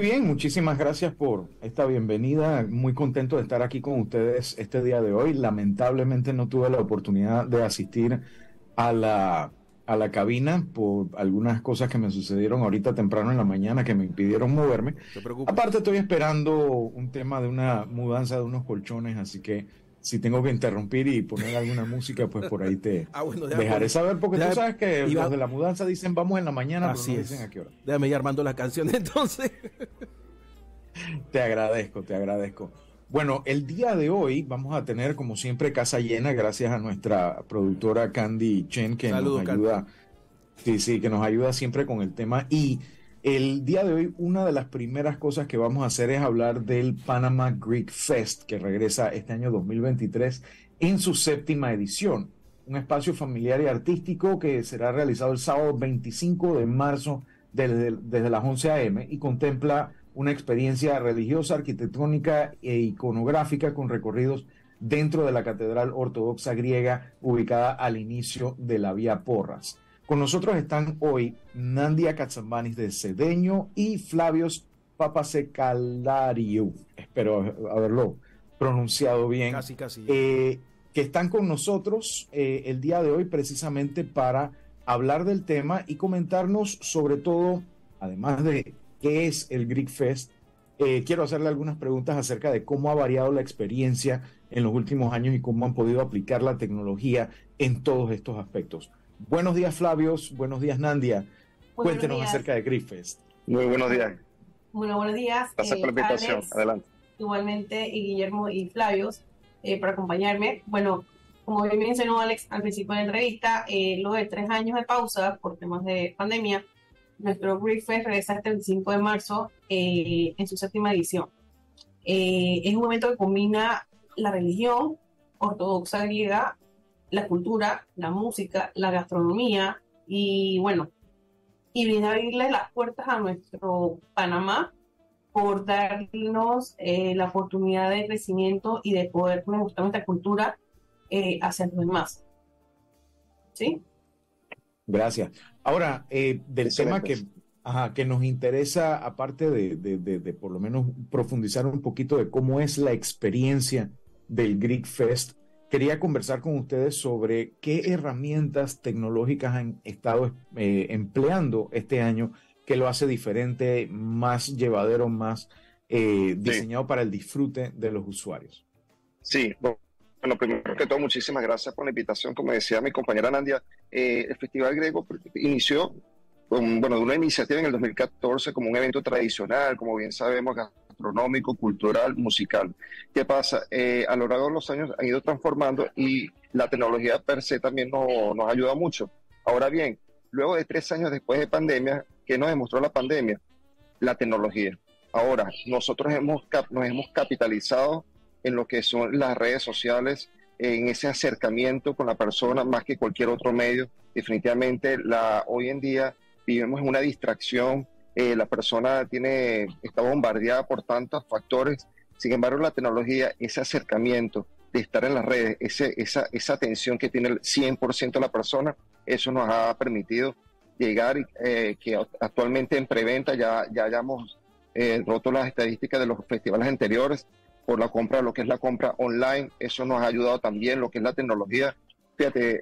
Bien, muchísimas gracias por esta bienvenida. Muy contento de estar aquí con ustedes este día de hoy. Lamentablemente no tuve la oportunidad de asistir a la, a la cabina por algunas cosas que me sucedieron ahorita temprano en la mañana que me impidieron moverme. Aparte estoy esperando un tema de una mudanza de unos colchones, así que si tengo que interrumpir y poner alguna música, pues por ahí te ah, dejaré saber, porque tú sabes que los de la mudanza dicen vamos en la mañana, pero no dicen a qué hora. Déjame ir armando la canción entonces. te agradezco, te agradezco. Bueno, el día de hoy vamos a tener, como siempre, casa llena, gracias a nuestra productora Candy Chen, que nos ayuda. Sí, sí, que nos ayuda siempre con el tema. Y el día de hoy, una de las primeras cosas que vamos a hacer es hablar del Panama Greek Fest, que regresa este año 2023 en su séptima edición. Un espacio familiar y artístico que será realizado el sábado 25 de marzo desde, desde las 11 a.m. y contempla una experiencia religiosa, arquitectónica e iconográfica con recorridos dentro de la Catedral Ortodoxa griega ubicada al inicio de la Vía Porras. Con nosotros están hoy Nandia Katsambanis de Cedeño y Flavios Papasecalario, espero haberlo pronunciado bien. Casi, casi. Eh, que están con nosotros eh, el día de hoy precisamente para hablar del tema y comentarnos sobre todo, además de qué es el Greek Fest, eh, quiero hacerle algunas preguntas acerca de cómo ha variado la experiencia en los últimos años y cómo han podido aplicar la tecnología en todos estos aspectos. Buenos días, Flavios. Buenos días, Nandia. Cuéntenos acerca de Griffest. Muy buenos días. Muy buenos días. Gracias por la eh, invitación. Adelante. Igualmente, y Guillermo y Flavios, eh, por acompañarme. Bueno, como bien mencionó Alex al principio de la entrevista, eh, luego de tres años de pausa por temas de pandemia, nuestro Griffest regresa hasta el 5 de marzo en su séptima edición. es un momento que combina la religión ortodoxa griega la cultura, la música, la gastronomía y bueno, y viene a abrirle las puertas a nuestro Panamá por darnos eh, la oportunidad de crecimiento y de poder mostrar nuestra cultura eh, hacia los demás. ¿Sí? Gracias. Ahora, eh, del tema que, que nos interesa, aparte de, de, por lo menos profundizar un poquito de cómo es la experiencia del Greek Fest, quería conversar con ustedes sobre qué herramientas tecnológicas han estado eh, empleando este año que lo hace diferente, más llevadero, más eh, diseñado para el disfrute de los usuarios. Sí, bueno, primero que todo, muchísimas gracias por la invitación. Como decía mi compañera Nandia, eh, el Festival Griego inició con, bueno, de una iniciativa en el 2014 como un evento tradicional, como bien sabemos, gastronómico, cultural, musical. ¿Qué pasa? Eh, a lo largo de los años han ido transformando y la tecnología per se también nos ayuda mucho. Ahora bien, luego de tres años después de pandemia, ¿qué nos demostró la pandemia? La tecnología. Ahora, nosotros hemos, nos hemos capitalizado en lo que son las redes sociales, en ese acercamiento con la persona más que cualquier otro medio. Definitivamente, la, hoy en día vivimos una distracción eh, la persona tiene, está bombardeada por tantos factores. Sin embargo, la tecnología, ese acercamiento de estar en las redes, ese, esa, esa atención que tiene el 100% de la persona, eso nos ha permitido llegar eh, que actualmente en preventa ya, ya hayamos eh, roto las estadísticas de los festivales anteriores por la compra, lo que es la compra online, eso nos ha ayudado también, lo que es la tecnología. Fíjate,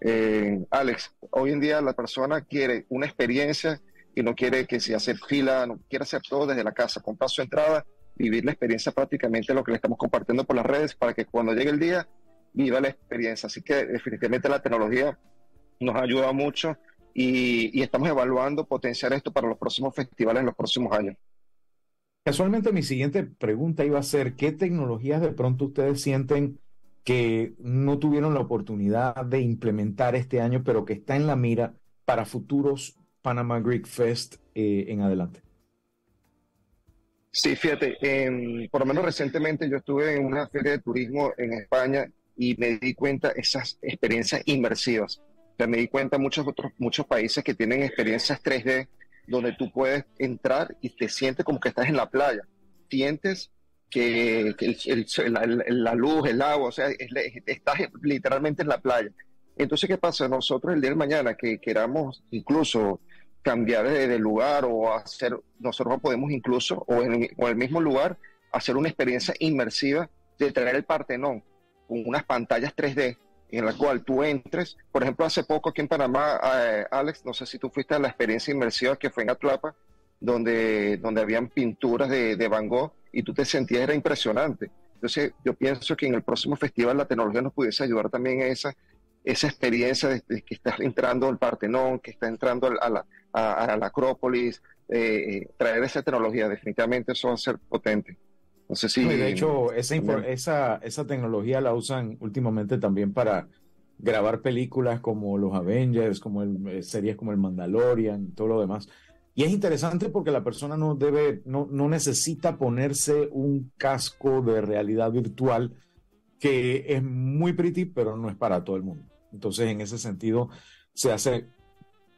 eh, Alex, hoy en día la persona quiere una experiencia y no quiere que se hacer fila, no quiere hacer todo desde la casa, comprar su entrada, vivir la experiencia prácticamente lo que le estamos compartiendo por las redes para que cuando llegue el día viva la experiencia. Así que definitivamente la tecnología nos ayuda mucho y, y estamos evaluando potenciar esto para los próximos festivales en los próximos años. Casualmente mi siguiente pregunta iba a ser, ¿qué tecnologías de pronto ustedes sienten que no tuvieron la oportunidad de implementar este año, pero que está en la mira para futuros Panama Greek Fest eh, en adelante? Sí, fíjate, por lo menos recientemente yo estuve en una feria de turismo en España y me di cuenta esas experiencias inmersivas. O sea, me di cuenta muchos otros muchos países que tienen experiencias 3D donde tú puedes entrar y te sientes como que estás en la playa. Sientes que, la, luz, el agua, o sea, estás literalmente en la playa. Entonces, ¿qué pasa? Nosotros el día de mañana que queramos incluso cambiar de, lugar o hacer, nosotros podemos incluso, o en, el mismo lugar, hacer una experiencia inmersiva de traer el Partenón con unas pantallas 3D en la cual tú entres. Por ejemplo, hace poco aquí en Panamá, eh, Alex, no sé si tú fuiste a la experiencia inmersiva que fue en Atlapa, donde, donde habían pinturas de, de Van Gogh y tú te sentías, era impresionante. Entonces, yo pienso que en el próximo festival la tecnología nos pudiese ayudar también a esa, esa experiencia de, que estás entrando al Partenón, que estás entrando a la, a, la Acrópolis, eh, eh, traer esa tecnología, definitivamente eso va a ser potente. No sé si... de hecho, esa, esa, esa tecnología la usan últimamente también para grabar películas como los Avengers, como el, eh, series como el Mandalorian, todo lo demás. Y es interesante porque la persona no debe, no, no necesita ponerse un casco de realidad virtual que es muy pretty, pero no es para todo el mundo. Entonces, en ese sentido, se hace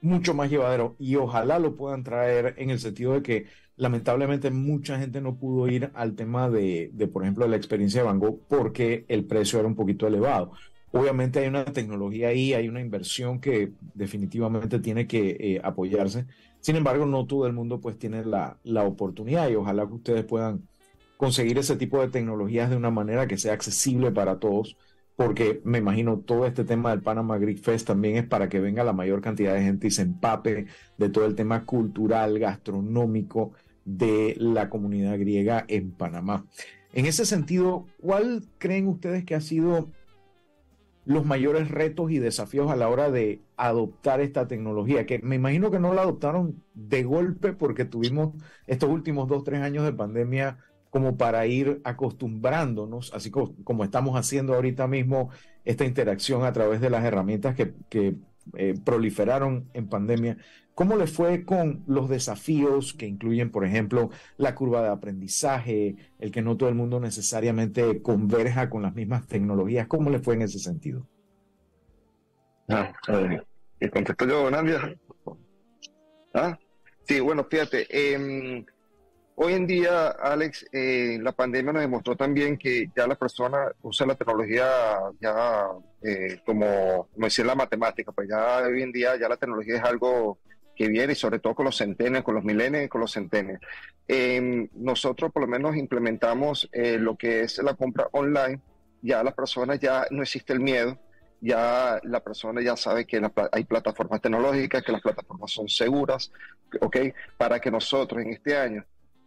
mucho más llevadero y ojalá lo puedan traer en el sentido de que lamentablemente mucha gente no pudo ir al tema de, de, por ejemplo, la experiencia de Van Gogh porque el precio era un poquito elevado. Obviamente hay una tecnología ahí, hay una inversión que definitivamente tiene que eh, apoyarse. Sin embargo, no todo el mundo pues tiene la, la oportunidad y ojalá que ustedes puedan conseguir ese tipo de tecnologías de una manera que sea accesible para todos, porque me imagino todo este tema del Panama Greek Fest también es para que venga la mayor cantidad de gente y se empape de todo el tema cultural, gastronómico de la comunidad griega en Panamá. En ese sentido, ¿cuál creen ustedes que ha sido los mayores retos y desafíos a la hora de adoptar esta tecnología? Que me imagino que no la adoptaron de golpe porque tuvimos estos últimos dos, tres años de pandemia como para ir acostumbrándonos, así como, estamos haciendo ahorita mismo esta interacción a través de las herramientas que, eh, proliferaron en pandemia. ¿Cómo le fue con los desafíos que incluyen, por ejemplo, la curva de aprendizaje, el que no todo el mundo necesariamente converja con las mismas tecnologías? ¿Cómo le fue en ese sentido? Ah, ¿Y contesto yo, Nadia? ¿Ah? Sí, bueno, fíjate, eh, Hoy en día, Alex, eh, la pandemia nos demostró también que ya la persona usa la tecnología ya eh, como, como decir la matemática, pues ya hoy en día ya la tecnología es algo que viene y sobre todo con los centenios, con los milenios con los centenios. Em, nosotros por lo menos implementamos eh, lo que es la compra online, ya las personas ya no existe el miedo, ya la persona ya sabe que hay plataformas tecnológicas, que las plataformas son seguras, ¿ok? Para que nosotros en este año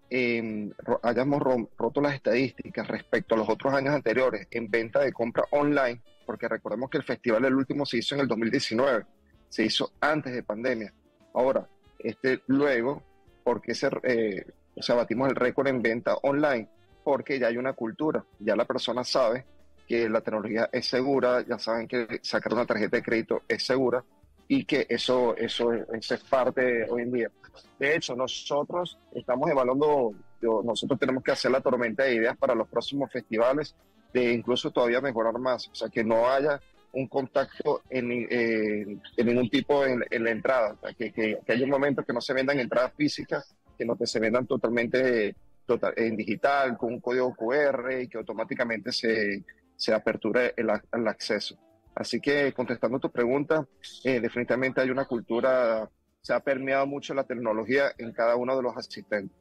eh, hayamos roto las estadísticas respecto a los otros años anteriores en venta de compra online, porque recordemos que el festival el último se hizo en el 2019, se hizo antes de pandemia. Ahora, este luego, porque se, eh, o sea, batimos el récord en venta online, porque ya hay una cultura, ya la persona sabe que la tecnología es segura, ya saben que sacar una tarjeta de crédito es segura y que eso, eso, eso es parte hoy en día. De hecho, nosotros estamos evaluando, nosotros tenemos que hacer la tormenta de ideas para los próximos festivales, de incluso todavía mejorar más, o sea, que no haya un contacto en, en ningún tipo en, la entrada, que, que, haya un momento que no se vendan entradas físicas, que no se vendan totalmente total, en digital, con un código QR y que automáticamente se, se aperture el, el acceso. Así que contestando tu pregunta, eh, definitivamente hay una cultura se ha permeado mucho la tecnología en cada uno de los asistentes.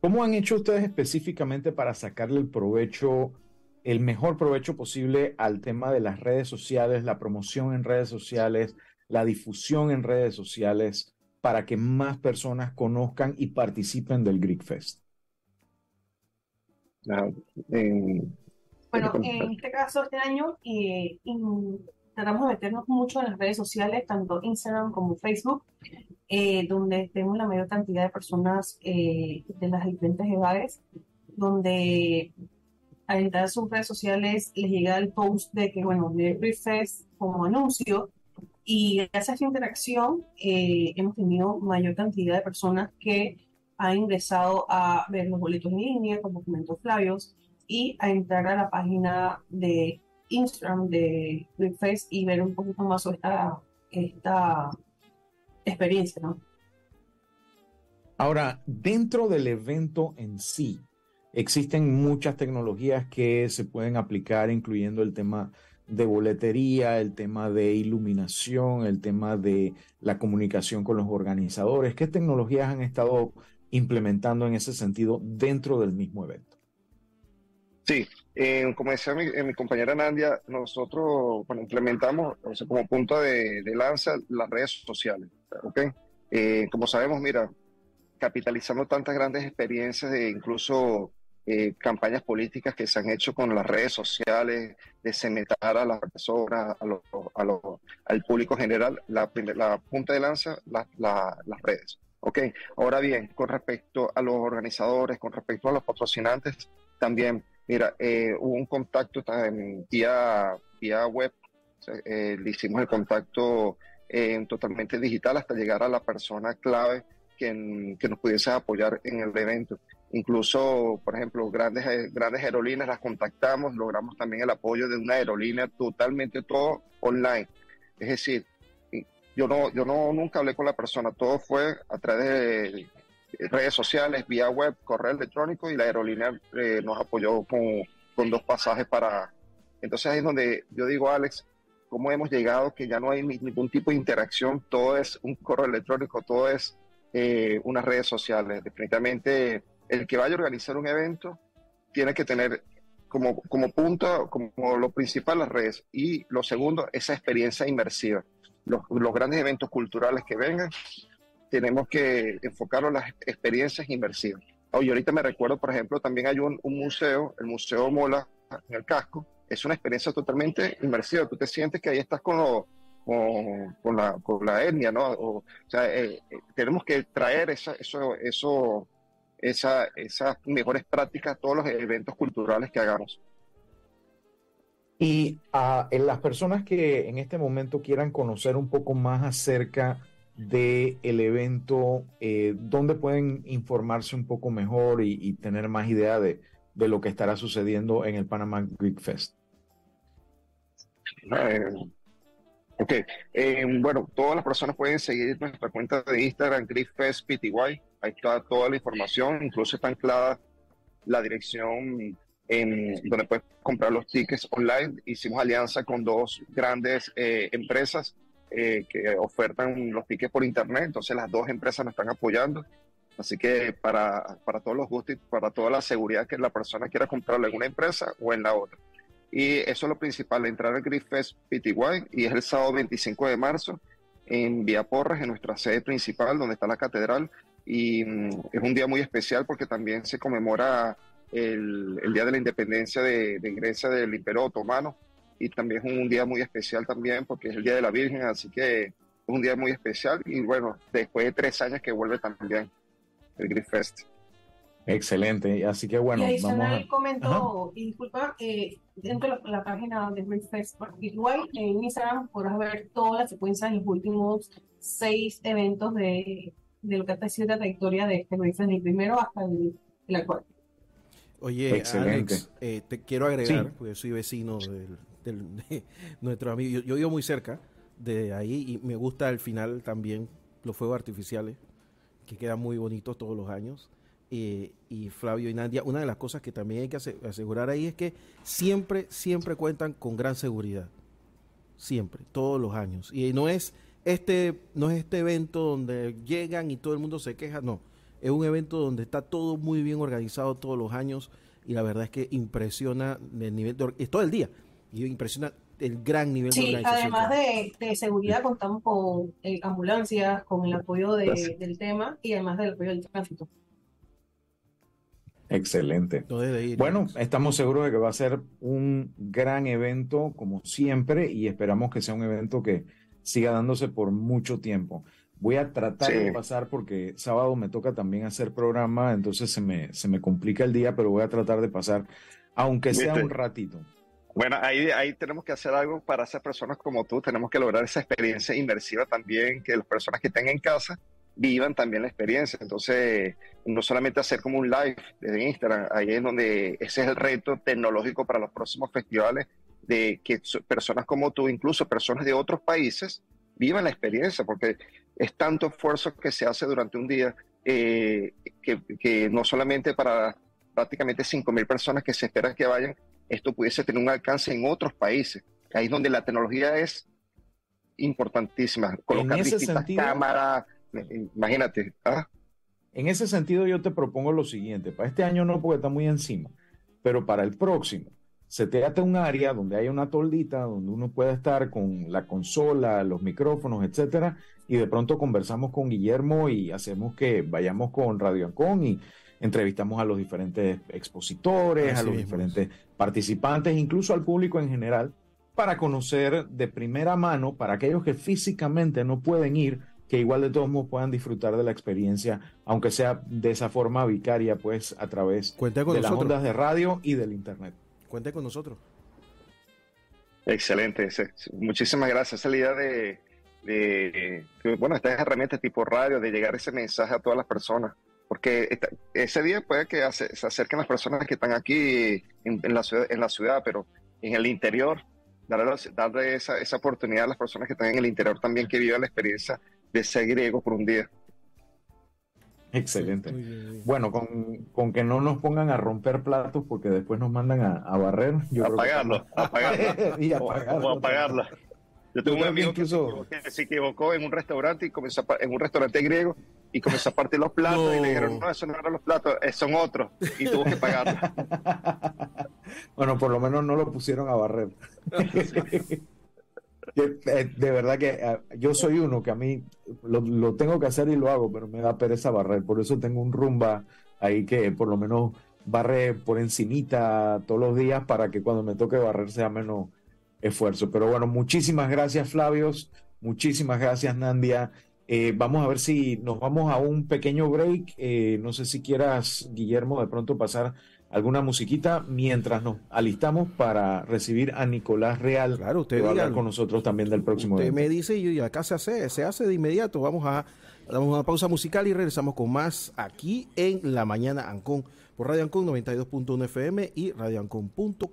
¿Cómo han hecho ustedes específicamente para sacarle el provecho, el mejor provecho posible al tema de las redes sociales, la promoción en redes sociales, la difusión en redes sociales, para que más personas conozcan y participen del Greek Fest? Bueno, en este caso, este año, eh, tratamos de meternos mucho en las redes sociales, tanto Instagram como Facebook, eh, donde tenemos la mayor cantidad de personas eh, de las diferentes edades, donde al entrar a sus redes sociales les llega el post de que, bueno, de Fest como anuncio, y gracias a esta interacción eh, hemos tenido mayor cantidad de personas que han ingresado a ver los boletos en línea, como comentó Flavios, y a entrar a la página de Instagram de Face y ver un poquito más sobre esta, esta experiencia, ¿no? Ahora, dentro del evento en sí, existen muchas tecnologías que se pueden aplicar, incluyendo el tema de boletería, el tema de iluminación, el tema de la comunicación con los organizadores? ¿Qué tecnologías han estado implementando en ese sentido dentro del mismo evento? Sí, eh, como decía mi, compañera Nandia, nosotros implementamos como punto de, lanza las redes sociales. ¿okay? Eh, como sabemos, mira, capitalizando tantas grandes experiencias de incluso eh, campañas políticas que se han hecho con las redes sociales, de cementar a las personas, a al público general, la, la punta de lanza, las redes. Ok, ahora bien, con respecto a los organizadores, con respecto a los patrocinantes, también, mira, eh, hubo un contacto también vía, vía web, eh, le hicimos el contacto totalmente digital hasta llegar a la persona clave que, que nos pudiese apoyar en el evento. Incluso, por ejemplo, grandes, eh, grandes aerolíneas las contactamos, logramos también el apoyo de una aerolínea totalmente todo online. Es decir, yo no, yo no nunca hablé con la persona, todo fue a través de redes sociales, vía web, correo electrónico y la aerolínea eh, nos apoyó con, con dos pasajes para... Entonces ahí es donde yo digo, Alex, cómo hemos llegado que ya no hay ningún tipo de interacción, todo es un correo electrónico, todo es eh, unas redes sociales. Definitivamente el que vaya a organizar un evento tiene que tener como, como punto, como lo principal las redes. Y lo segundo, esa experiencia inmersiva. Los, grandes eventos culturales que vengan, tenemos que enfocarlo en las experiencias inmersivas. Hoy ahorita me recuerdo, por ejemplo, también hay un, museo, el Museo Mola en el casco. Es una experiencia totalmente inmersiva. Tú te sientes que ahí estás con, con, la, con la etnia, ¿no? O, sea, eh, eh, tenemos que traer esa, eso, eso esa, esas mejores prácticas a todos los eventos culturales que hagamos. Y a en las personas que en este momento quieran conocer un poco más acerca del el evento, eh, ¿dónde pueden informarse un poco mejor y, tener más idea de, de, lo que estará sucediendo en el Panama Greek Fest? Eh, ok, eh, bueno, todas las personas pueden seguir nuestra cuenta de Instagram, Greek Fest PTY ahí está toda la información, incluso está anclada la dirección en donde puedes comprar los tickets online. Hicimos alianza con dos grandes eh, empresas eh, que ofertan los tickets por internet, entonces las dos empresas nos están apoyando. Así que para, para todos los gustos y para toda la seguridad que la persona quiera comprarlo en una empresa o en la otra. Y eso es lo principal, entrar al Griffest PTY y es el sábado 25 de marzo en Vía Porras, en nuestra sede principal, donde está la catedral y mm, es un día muy especial porque también se conmemora el, Día de la Independencia de, Grecia del Imperio Otomano y también es un día muy especial también porque es el Día de la Virgen, así que es un día muy especial y bueno, después de tres años que vuelve también el Griff Fest. Excelente, así que bueno, y vamos a... comentó, y disculpa, eh, dentro de la, página de Griff Fest, igual en Instagram podrás ver todas las secuencias de los últimos seis eventos de de lo que ha sido la trayectoria de este país desde el primero hasta el, actual. Oye, Alex, eh, te quiero agregar, porque soy vecino del, de nuestro amigo, yo, vivo muy cerca de ahí y me gusta al final también los fuegos artificiales, que quedan muy bonitos todos los años. Eh, y Flavio y Nadia, una de las cosas que también hay que asegurar ahí es que siempre, siempre cuentan con gran seguridad. Siempre, todos los años. Y no es este no es este evento donde llegan y todo el mundo se queja, no. Es un evento donde está todo muy bien organizado todos los años y la verdad es que impresiona el nivel de, todo el día y impresiona el gran nivel de organización. Además de, seguridad contamos con eh, ambulancias, con el apoyo del tema y además del apoyo del tránsito. Excelente. bueno, estamos seguros de que va a ser un gran evento como siempre y esperamos que sea un evento que siga dándose por mucho tiempo. Voy a tratar de pasar porque sábado me toca también hacer programa, entonces se me, se me complica el día, pero voy a tratar de pasar, aunque sea un ratito. Bueno, ahí, ahí tenemos que hacer algo para esas personas como tú, tenemos que lograr esa experiencia inmersiva también, que las personas que estén en casa vivan también la experiencia. Entonces, no solamente hacer como un live desde Instagram, ahí es donde ese es el reto tecnológico para los próximos festivales de que personas como tú, incluso personas de otros países, vivan la experiencia, porque es tanto esfuerzo que se hace durante un día eh, que, no solamente para prácticamente 5.000 personas que se espera que vayan, esto pudiese tener un alcance en otros países. ahí es donde la tecnología es importantísima. Colocar distintas cámaras, imagínate. ¿ah? En ese sentido yo te propongo lo siguiente, para este año no porque está muy encima, pero para el próximo, se te hace un área donde haya una toldita, donde uno pueda estar con la consola, los micrófonos, etcétera, y de pronto conversamos con Guillermo y hacemos que vayamos con Radio Ancon y entrevistamos a los diferentes expositores, a los diferentes participantes, incluso al público en general, para conocer de primera mano, para aquellos que físicamente no pueden ir, que igual de todos modos puedan disfrutar de la experiencia, aunque sea de esa forma vicaria, pues a través de las ondas de radio y del internet. Cuente con nosotros. Excelente, muchísimas gracias. Esa es la idea de, bueno, estas herramientas tipo radio, de llegar ese mensaje a todas las personas, porque ese día puede que se acerquen las personas que están aquí en, la ciudad, en la ciudad, pero en el interior, darle, darle esa, esa oportunidad a las personas que están en el interior también que vivan la experiencia de ser griego por un día. Excelente. Bueno, con, que no nos pongan a romper platos porque después nos mandan a, barrer. Yo apagarlo, apagarlo. y apagarlo. O, apagarlo. Yo tuve un amigo que, se equivocó en un restaurante y comenzó en un restaurante griego y comenzó a partir los platos y le dijeron, no, eso no eran los platos, eh, son otros. Y tuvo que pagarlo. bueno, por lo menos no lo pusieron a barrer. Eh, de verdad que eh, yo soy uno que a mí lo, tengo que hacer y lo hago, pero me da pereza barrer. Por eso tengo un rumba ahí que por lo menos barre por encimita todos los días para que cuando me toque barrer sea menos esfuerzo. Pero bueno, muchísimas gracias Flavios, muchísimas gracias Nandia. Eh, vamos a ver si nos vamos a un pequeño break. no sé si quieras, Guillermo, de pronto pasar alguna musiquita mientras nos alistamos para recibir a Nicolás Real. Claro, usted va a hablar con nosotros también del próximo Usted me dice y acá se hace, se hace de inmediato. Vamos a damos una pausa musical y regresamos con más aquí en La Mañana Ancon por Radio Ancon 92.1 FM y radioancon.com.